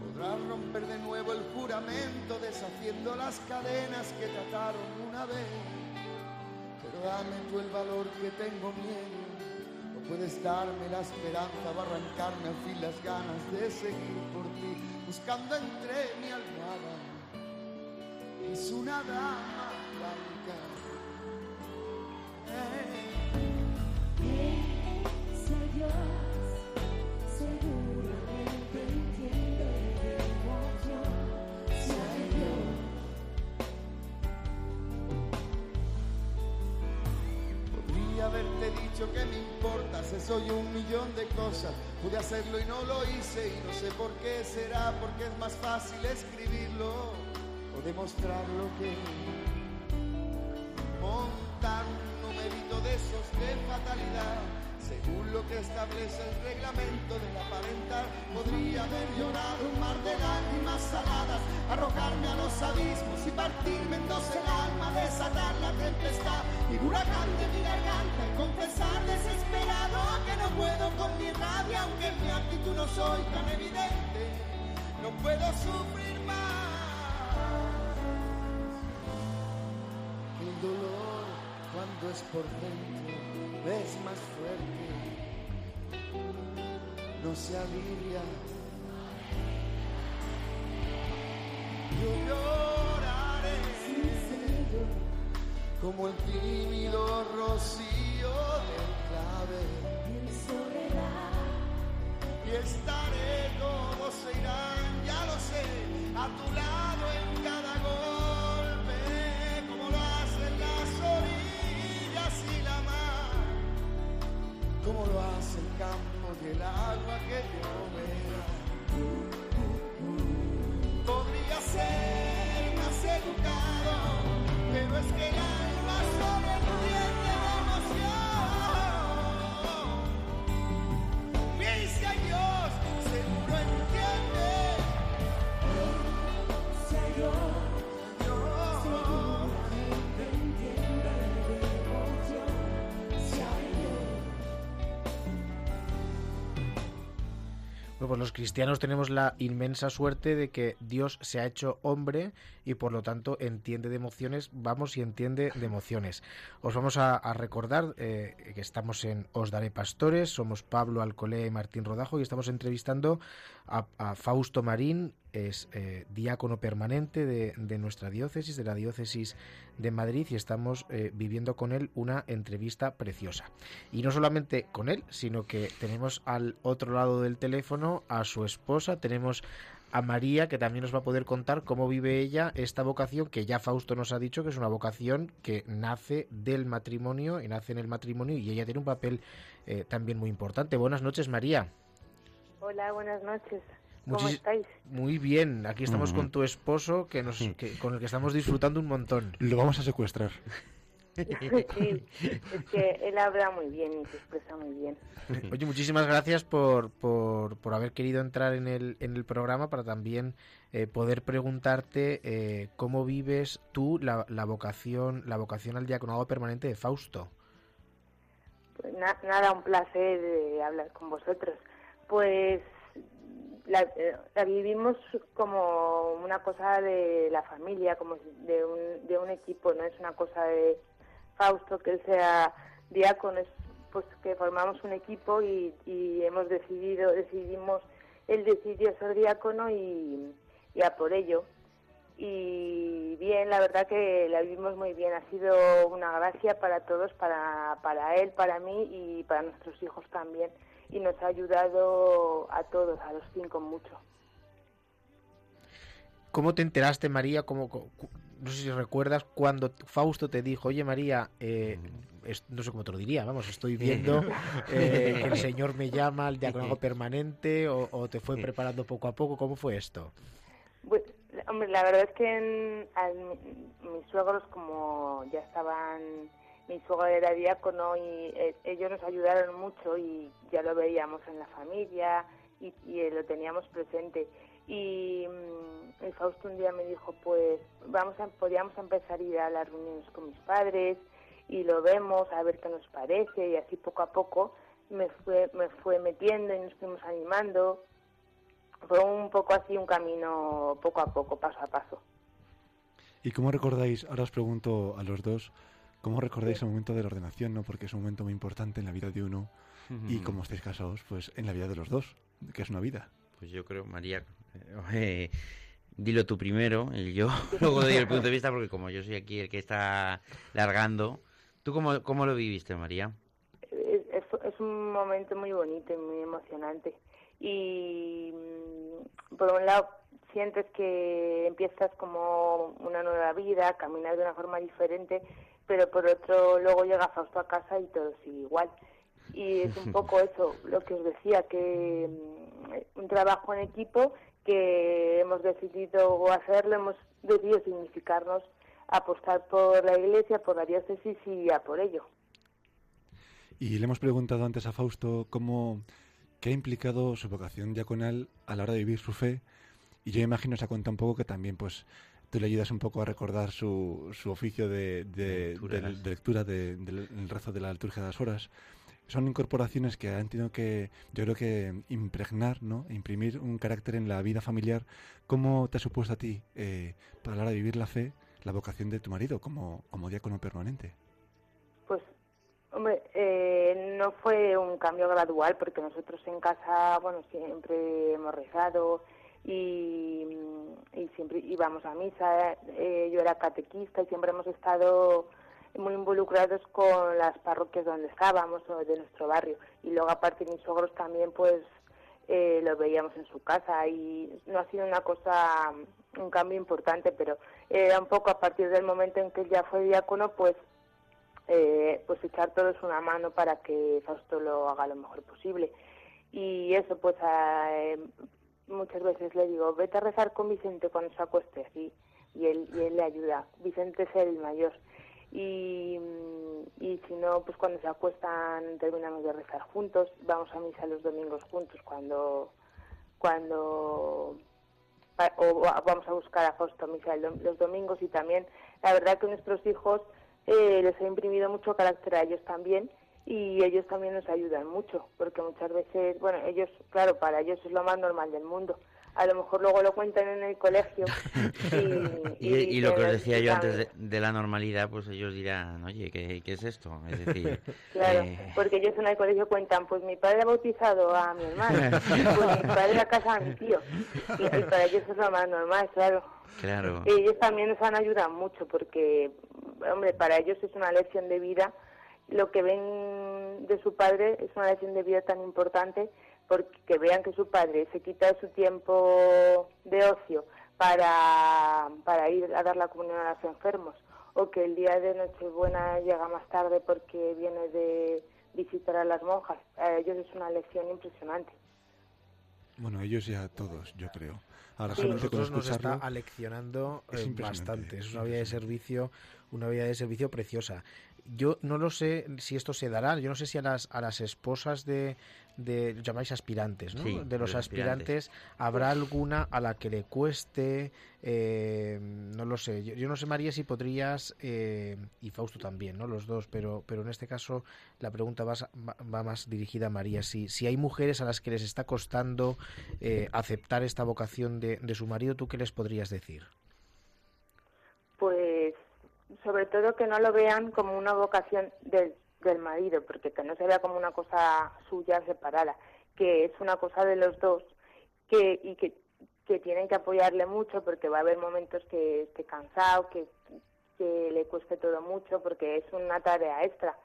Podrás romper de nuevo el juramento, deshaciendo las cadenas que te ataron una vez. Pero dame tú el valor que tengo miedo. No puedes darme la esperanza o arrancarme al fin las ganas de seguir por ti, buscando entre mi almohada. Es una dama blanca. Hay Dios, seguramente. Si hay Dios, Podría haberte dicho que me importas, soy un millón de cosas. Pude hacerlo y no lo hice y no sé por qué será, porque es más fácil escribirlo demostrar lo que montar un numerito de esos de fatalidad. Según lo que establece el reglamento del aparentar, podría haber llorado un mar de lágrimas saladas, arrojarme a los abismos y partirme en dos el alma, desatar la tempestad y huracán de mi garganta y confesar desesperado que no puedo con mi rabia, aunque en mi actitud no soy tan evidente, no puedo sufrir más. Dolor cuando es por dentro es más fuerte, no se alivia. Yo lloraré como el tímido rocío del clave. Soledad, y estaré, todos se irán, ya lo sé, a tu lado en cada golpe, campo y el agua que vea. Podría ser más educado, pero es que el alma sobreentiende la pues los cristianos tenemos la inmensa suerte de que Dios se ha hecho hombre y por lo tanto entiende de emociones, vamos y entiende de emociones. Os vamos a, recordar eh, que estamos en Os Daré Pastores, somos Pablo Alcolea y Martín Rodajo y estamos entrevistando a, Fausto Marín, es eh, diácono permanente de, de nuestra diócesis, de la diócesis de Madrid y estamos eh, viviendo con él una entrevista preciosa. Y no solamente con él, sino que tenemos al otro lado del teléfono a su esposa, tenemos a María, que también nos va a poder contar cómo vive ella esta vocación que ya Fausto nos ha dicho que es una vocación que nace del matrimonio y nace en el matrimonio y ella tiene un papel eh, también muy importante. Buenas noches, María. Hola, buenas noches. ¿Cómo Muchis- estáis? Muy bien, aquí estamos Ujú. con tu esposo que nos, que- con el que estamos disfrutando un montón. Lo vamos a secuestrar. (laughs) Sí, es que él habla muy bien y se expresa muy bien. (laughs) Oye, muchísimas gracias por, por, por haber querido entrar en el, en el programa para también eh, poder preguntarte eh, cómo vives tú la, la vocación la vocación al diaconado permanente de Fausto. Pues na- nada, un placer eh, hablar con vosotros. Pues la, eh, la vivimos como una cosa de la familia, como de un, de un equipo, no es una cosa de Fausto que él sea diáconos, pues que formamos un equipo y, y hemos decidido, decidimos, él decidió ser diácono y, y a por ello. Y bien, la verdad que la vivimos muy bien. Ha sido una gracia para todos, para, para él, para mí y para nuestros hijos también. Y nos ha ayudado a todos, a los cinco, mucho. ¿Cómo te enteraste, María? ¿Cómo, no sé si recuerdas cuando Fausto te dijo, oye María, eh, es- no sé cómo te lo diría, vamos, estoy viendo eh, que el Señor me llama al diaconado (laughs) permanente o, o te fue preparando poco a poco. ¿Cómo fue esto? Pues, hombre, la verdad es que en- al- mis suegros, como ya estaban, mi suegro era diácono y eh, ellos nos ayudaron mucho y ya lo veíamos en la familia y, y, eh, lo teníamos presente. Y, mm, Fausto un día me dijo, pues vamos a, podríamos empezar a ir a las reuniones con mis padres y lo vemos, a ver qué nos parece y así poco a poco me fue, me fue metiendo y nos fuimos animando fue un poco así un camino poco a poco, paso a paso. ¿Y cómo recordáis, ahora os pregunto a los dos, cómo recordáis el momento de la ordenación, no? Porque es un momento muy importante en la vida de uno y como estáis casados, pues en la vida de los dos, que es una vida. Pues yo creo, María, eh, dilo tú primero, y yo (laughs) luego doy el punto de vista, porque como yo soy aquí el que está largando, ¿tú cómo, cómo lo viviste, María? Es, es- es un momento muy bonito y muy emocionante. Y mm, por un lado sientes que empiezas como una nueva vida, caminar de una forma diferente, pero por otro luego llega Fausto a casa y todo sigue igual. Y es un (laughs) poco eso, lo que os decía, que mm, un trabajo en equipo que hemos decidido hacerlo, hemos decidido significarnos, apostar por la iglesia, por la diócesis y a por ello. Y le hemos preguntado antes a Fausto cómo, qué ha implicado su vocación diaconal a la hora de vivir su fe. Y yo imagino, se ha contado un poco que también, pues, tú le ayudas un poco a recordar su, su oficio de, de- de- de lectura de- del el rezo de la liturgia de las horas. Son incorporaciones que han tenido que, yo creo que impregnar, ¿no? Imprimir un carácter en la vida familiar. ¿Cómo te ha supuesto a ti, eh, para la hora de vivir la fe, la vocación de tu marido como, como diácono permanente? Pues, hombre, eh, no fue un cambio gradual porque nosotros en casa, bueno, siempre hemos rezado y, y siempre íbamos a misa. eh, yo era catequista y siempre hemos estado muy involucrados con las parroquias donde estábamos o de nuestro barrio. Y luego, aparte, mis suegros también, pues, eh, lo veíamos en su casa y no ha sido una cosa, un cambio importante, pero era un poco a partir del momento en que él ya fue diácono, pues eh, pues echar todos una mano para que Fausto lo haga lo mejor posible. Y eso, pues eh, muchas veces le digo, vete a rezar con Vicente cuando se acueste, así, y él, y él le ayuda. Vicente es el mayor. Y, mm, y si no, pues cuando se acuestan terminamos de rezar juntos, vamos a misa los domingos juntos cuando cuando o vamos a buscar a Fausto misa los domingos y también la verdad que nuestros hijos eh, les ha imprimido mucho carácter a ellos también y ellos también nos ayudan mucho porque muchas veces bueno ellos claro para ellos es lo más normal del mundo a lo mejor luego lo cuentan en el colegio (laughs) y, Y, y lo que os decía yo antes de, de la normalidad, pues ellos dirán, oye, ¿qué, qué es esto? Es decir, (laughs) Claro, eh, porque ellos en el colegio cuentan, pues mi padre ha bautizado a mi hermano, pues mi padre ha casado a mi tío. Y, para ellos es lo más normal, claro. claro. Y ellos también nos han ayudado mucho porque, hombre, para ellos es una lección de vida. Lo que ven de su padre es una lección de vida tan importante porque que vean que su padre se quita de su tiempo de ocio para, para ir a dar la comunión a los enfermos o que el día de Nochebuena llega más tarde porque viene de visitar a las monjas. A ellos es una lección impresionante. Bueno, ellos ya todos, yo creo. Ahora Sí. solamente con nosotros nos está aleccionando es eh, bastante. Es es una vía de servicio, una vía de servicio preciosa. Yo no lo sé si esto se dará. Yo no sé si a las a las esposas de, de llamáis aspirantes, ¿no? Sí, de los los aspirantes, habrá alguna a la que le cueste. eh, no lo sé. Yo, yo no sé María si podrías eh, y Fausto también, ¿no? Los dos. Pero pero en este caso la pregunta va, va- va más dirigida a María. Si si hay mujeres a las que les está costando eh, aceptar esta vocación de, de su marido, ¿tú qué les podrías decir? Pues sobre todo que no lo vean como una vocación del, del marido, porque que no se vea como una cosa suya separada, que es una cosa de los dos que y que, que tienen que apoyarle mucho porque va a haber momentos que esté cansado, que, que le cueste todo mucho porque es una tarea extra.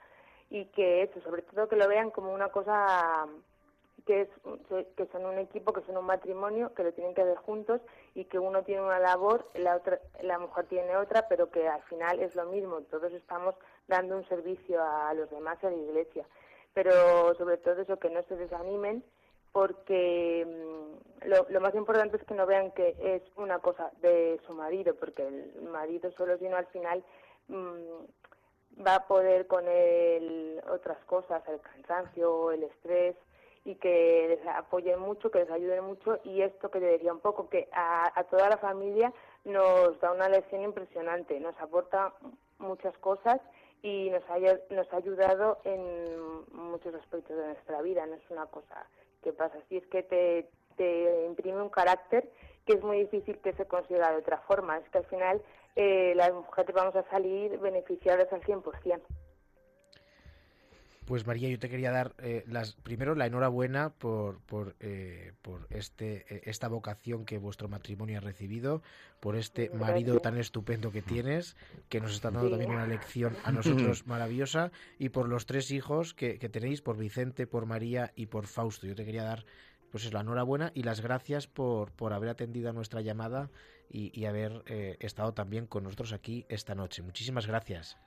Y que eso, sobre todo que lo vean como una cosa que es que son un equipo, que son un matrimonio, que lo tienen que hacer juntos y que uno tiene una labor, la otra la mujer tiene otra, pero que al final es lo mismo, todos estamos dando un servicio a los demás a la iglesia. Pero sobre todo eso que no se desanimen porque mm, lo, lo más importante es que no vean que es una cosa de su marido, porque el marido solo sino al final mm, va a poder con él otras cosas, el cansancio, el estrés, y que les apoyen mucho, que les ayuden mucho y esto que te decía un poco, que a, a toda la familia nos da una lección impresionante, nos aporta muchas cosas y nos ha, nos ha ayudado en muchos aspectos de nuestra vida, no es una cosa que pasa así, es que te, te imprime un carácter que es muy difícil que se consiga de otra forma, es que al final eh, las mujeres vamos a salir beneficiadas al 100%. Pues María, yo te quería dar eh, las primero la enhorabuena por por, eh, por este eh, esta vocación que vuestro matrimonio ha recibido, por este Gracias. marido tan estupendo que tienes, que nos está dando Sí. también una lección a (laughs) nosotros maravillosa, y por los tres hijos que, que tenéis, por Vicente, por María y por Fausto. Yo te quería dar pues es la enhorabuena y las gracias por, por haber atendido a nuestra llamada y, y haber eh, estado también con nosotros aquí esta noche. Muchísimas gracias.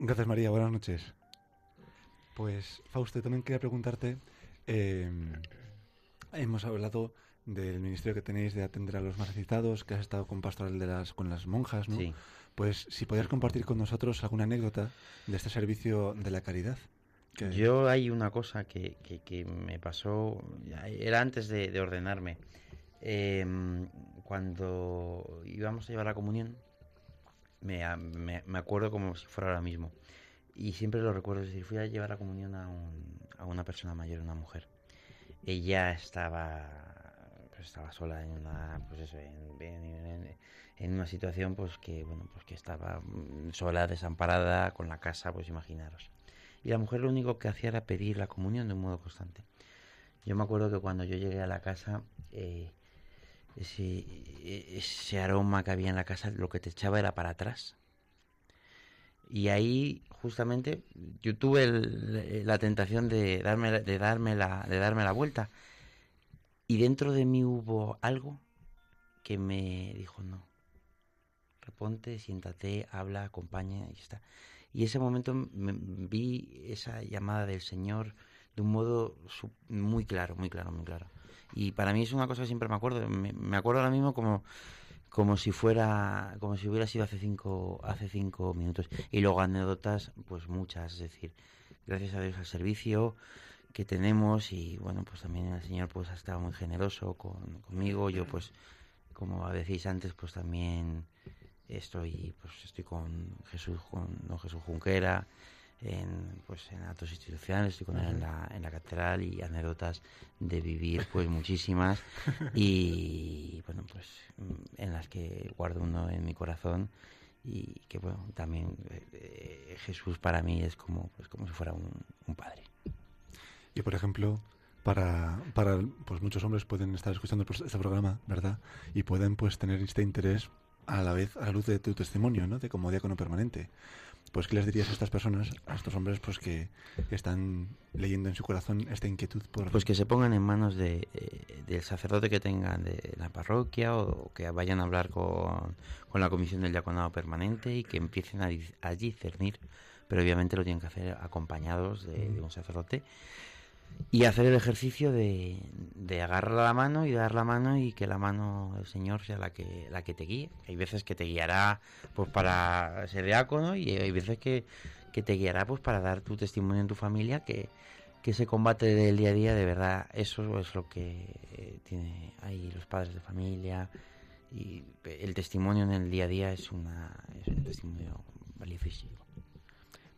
Gracias María, buenas noches. Pues Fausto, también quería preguntarte, eh, hemos hablado del ministerio que tenéis de atender a los más necesitados, que has estado con pastoral de las, con las monjas, ¿no? Sí. Pues si podías compartir con nosotros alguna anécdota de este servicio de la caridad. que- Yo hay una cosa que, que, que me pasó, era antes de, de ordenarme. Em, cuando íbamos a llevar la comunión, me, me, me acuerdo como si fuera ahora mismo. Y siempre lo recuerdo, es decir, fui a llevar la comunión a, un- a una persona mayor, una mujer. Ella estaba, pues estaba sola en una, pues eso, en, una situación pues que, bueno, pues que estaba mm, sola, desamparada, con la casa, pues imaginaros. Y la mujer lo único que hacía era pedir la comunión de un modo constante. Yo me acuerdo que cuando yo llegué a la casa, eh, ese, ese aroma que había en la casa, lo que te echaba era para atrás. Y ahí, justamente, yo tuve el- la tentación de darme, de, darme la, de darme la vuelta. Y dentro de mí hubo algo que me dijo, no, reponte, siéntate, habla, acompaña, y está. Y ese momento me- vi esa llamada del Señor de un modo muy claro, muy claro, muy claro. Y para mí es una cosa que siempre me acuerdo. Me, me acuerdo ahora mismo como, como si fuera, como si hubiera sido hace cinco, hace cinco minutos. Y luego anécdotas, pues muchas, es decir, gracias a Dios al servicio que tenemos y bueno, pues también el Señor pues ha estado muy generoso con, conmigo. Yo pues, como decís antes, pues también estoy pues estoy con Jesús con don Jesús Junquera en pues en actos institucionales estoy con él en la, en la catedral y anécdotas de vivir pues muchísimas (laughs) y bueno pues mm, en las que guardo uno en mi corazón y que bueno también eh, eh, Jesús para mí es como pues como si fuera un, un padre Y por ejemplo, para, para pues muchos hombres pueden estar escuchando pues, este programa, ¿verdad? Y pueden pues tener este interés a la vez a la luz de tu testimonio, ¿no? De como diácono permanente. Pues, ¿qué les dirías a estas personas, a estos hombres, pues que están leyendo en su corazón esta inquietud por... Pues que se pongan en manos de, eh, del sacerdote que tengan de la parroquia o, que vayan a hablar con, la comisión del diaconado permanente y que empiecen a, a discernir, pero obviamente lo tienen que hacer acompañados de un sacerdote y hacer el ejercicio de, de agarrar la mano y dar la mano y que la mano del Señor sea la que la que te guíe. Hay veces que te guiará pues para ser diácono y hay veces que, que te guiará pues para dar tu testimonio en tu familia que, que ese combate del día a día de verdad eso es lo que eh, tiene ahí los padres de familia y el testimonio en el día a día es una es un testimonio valiosísimo.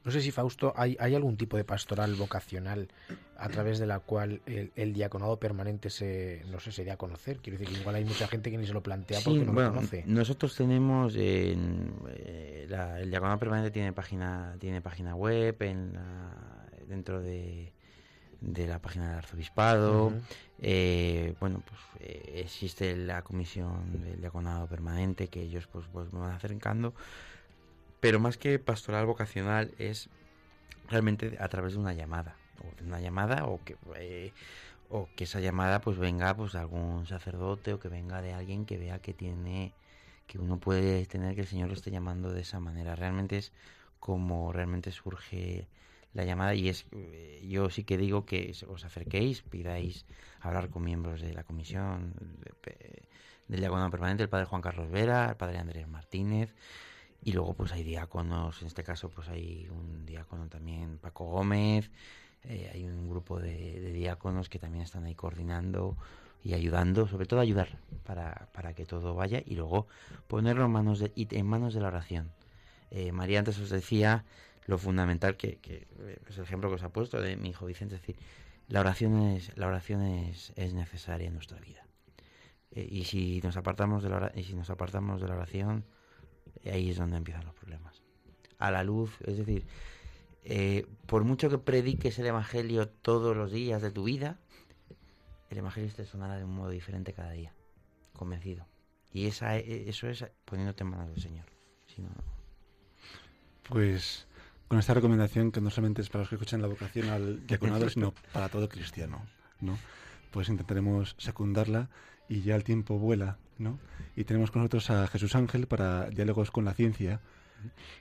No sé si, Fausto, hay, hay algún tipo de pastoral vocacional a través de la cual el, el diaconado permanente se, no sé, se dé a conocer. Quiero decir que igual hay mucha gente que ni se lo plantea porque Sí, no bueno, lo conoce. nosotros tenemos en, eh, la- el diaconado permanente tiene página tiene página web en la- dentro de, de la página del arzobispado. Eh, bueno pues eh, existe la comisión del diaconado permanente que ellos pues, pues me van acercando pero más que pastoral vocacional es realmente a través de una llamada o de una llamada o que eh, o que esa llamada pues venga pues de algún sacerdote o que venga de alguien que vea que tiene que uno puede tener que el Señor lo esté llamando de esa manera. Realmente es como realmente surge la llamada y es eh, yo sí que digo que os acerquéis pidáis hablar con miembros de la comisión del diaconado permanente el padre Juan Carlos Vera el padre Andrés Martínez y luego pues hay diáconos, en este caso pues hay un diácono también, Paco Gómez, eh, hay un grupo de, diáconos que también están ahí coordinando y ayudando, sobre todo ayudar para, para que todo vaya y luego ponerlo en manos de, en manos de la oración. Eh, María antes os decía lo fundamental que, que, eh, es el ejemplo que os ha puesto de mi hijo Vicente, es decir, la oración es, la oración es, es necesaria en nuestra vida. Y si nos apartamos de la y si nos apartamos de la oración, ahí es donde empiezan los problemas. A la luz, es decir, eh, por mucho que prediques el Evangelio todos los días de tu vida, el Evangelio te sonará de un modo diferente cada día, convencido. Y esa, eh, eso es poniéndote en manos del Señor. Pues con esta recomendación que no solamente es para los que escuchan la vocación al diaconado, sino para todo cristiano, ¿no? Pues intentaremos secundarla y ya el tiempo vuela, ¿no? Y tenemos con nosotros a Jesús Ángel para diálogos con la ciencia.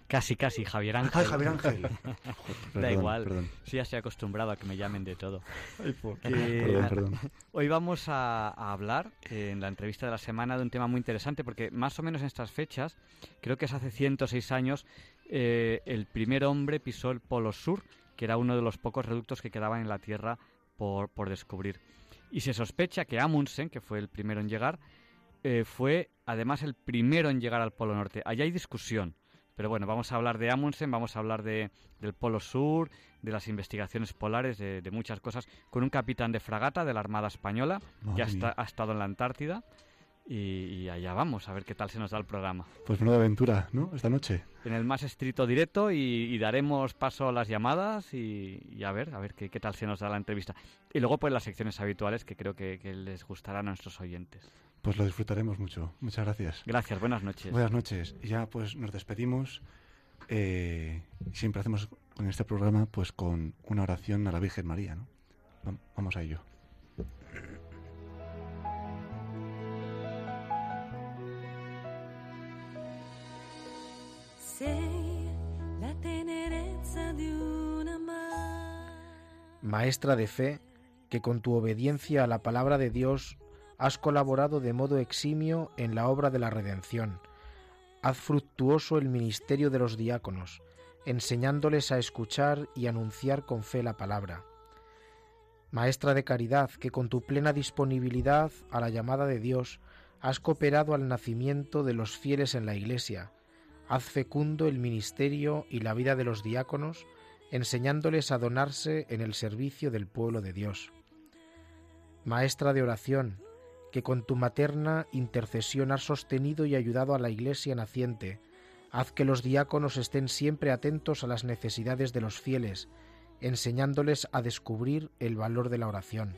Casi, casi, Javier Ángel. Ay, Javier Ángel. (laughs) da igual. Perdón, Sí, ya estoy acostumbrado a que me llamen de todo. Eh, perdón, perdón. (laughs) Hoy vamos a, a hablar eh, en la entrevista de la semana de un tema muy interesante porque más o menos en estas fechas, creo que es hace 106 años, eh, el primer hombre pisó el Polo Sur, que era uno de los pocos reductos que quedaban en la Tierra por, por descubrir. Y se sospecha que Amundsen, que fue el primero en llegar, eh, fue además el primero en llegar al Polo Norte. Allá hay discusión. Pero bueno, vamos a hablar de Amundsen, vamos a hablar de, del Polo Sur, de las investigaciones polares, de, de muchas cosas, con un capitán de fragata de la Armada Española, que ha estado en la Antártida. Y, y allá vamos, a ver qué tal se nos da el programa. Pues menuda aventura, ¿no? Esta noche. En el más estricto directo y, y daremos paso a las llamadas y, y a ver, a ver qué, qué tal se nos da la entrevista. Y luego pues las secciones habituales que creo que, que les gustarán a nuestros oyentes. Pues lo disfrutaremos mucho. Muchas gracias. Gracias, buenas noches. Buenas noches. Ya pues nos despedimos. Eh, siempre hacemos en este programa pues con una oración a la Virgen María, ¿no? Va- Vamos a ello. Maestra de fe, que con tu obediencia a la palabra de Dios has colaborado de modo eximio en la obra de la redención. Haz fructuoso el ministerio de los diáconos, enseñándoles a escuchar y anunciar con fe la palabra. Maestra de caridad, que con tu plena disponibilidad a la llamada de Dios has cooperado al nacimiento de los fieles en la Iglesia. Haz fecundo el ministerio y la vida de los diáconos, enseñándoles a donarse en el servicio del pueblo de Dios. Maestra de oración, que con tu materna intercesión has sostenido y ayudado a la Iglesia naciente, haz que los diáconos estén siempre atentos a las necesidades de los fieles, enseñándoles a descubrir el valor de la oración.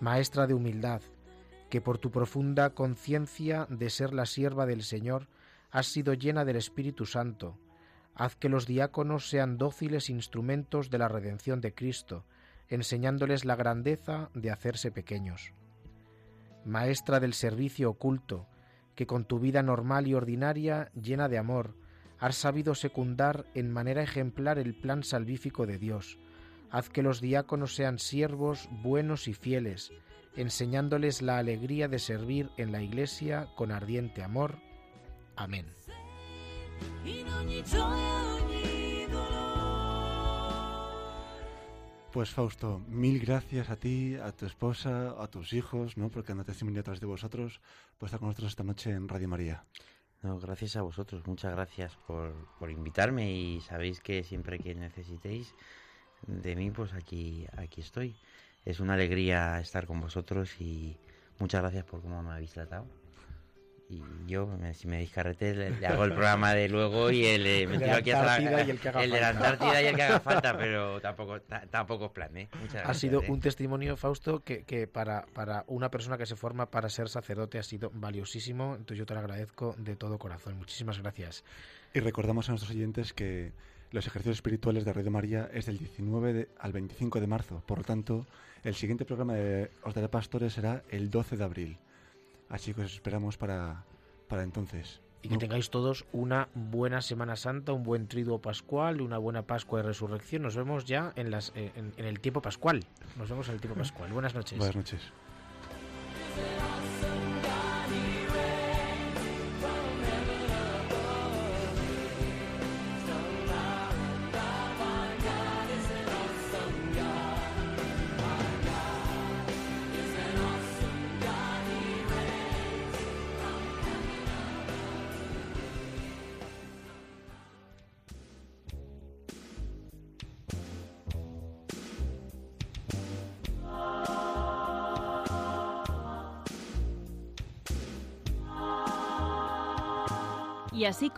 Maestra de humildad, que por tu profunda conciencia de ser la sierva del Señor has sido llena del Espíritu Santo, haz que los diáconos sean dóciles instrumentos de la redención de Cristo, enseñándoles la grandeza de hacerse pequeños. Maestra del servicio oculto, que con tu vida normal y ordinaria, llena de amor, has sabido secundar en manera ejemplar el plan salvífico de Dios. Haz que los diáconos sean siervos buenos y fieles, enseñándoles la alegría de servir en la Iglesia con ardiente amor. Amén. Pues Fausto, mil gracias a ti, a tu esposa, a tus hijos, ¿no? Porque han testimonio a través de vosotros, por estar con nosotros esta noche en Radio María. No, gracias a vosotros, muchas gracias por, por invitarme y sabéis que siempre que necesitéis de mí, pues aquí, aquí estoy. Es una alegría estar con vosotros y muchas gracias por cómo me habéis tratado. Y yo, me- si me deis carrete, le, le hago el programa de luego y el, eh, me tiro la aquí Antártida y el que haga el de la falta. Antártida y el que haga falta, pero tampoco, ta- tampoco es plan, ¿eh? Muchas gracias. Ha sido ¿eh? un testimonio, Fausto, que, que para, para una persona que se forma para ser sacerdote ha sido valiosísimo. Entonces yo te lo agradezco de todo corazón. Muchísimas gracias. Y recordamos a nuestros oyentes que los ejercicios espirituales de Radio María es del 19 de- al 25 de marzo. Por lo tanto, el siguiente programa de Os Daré Pastores será el 12 de abril. Así que os esperamos para, para entonces. Y que tengáis todos una buena Semana Santa, un buen triduo pascual, una buena Pascua de Resurrección. Nos vemos ya en, las, eh, en, en el tiempo pascual. Nos vemos en el tiempo pascual. Buenas noches. Buenas noches.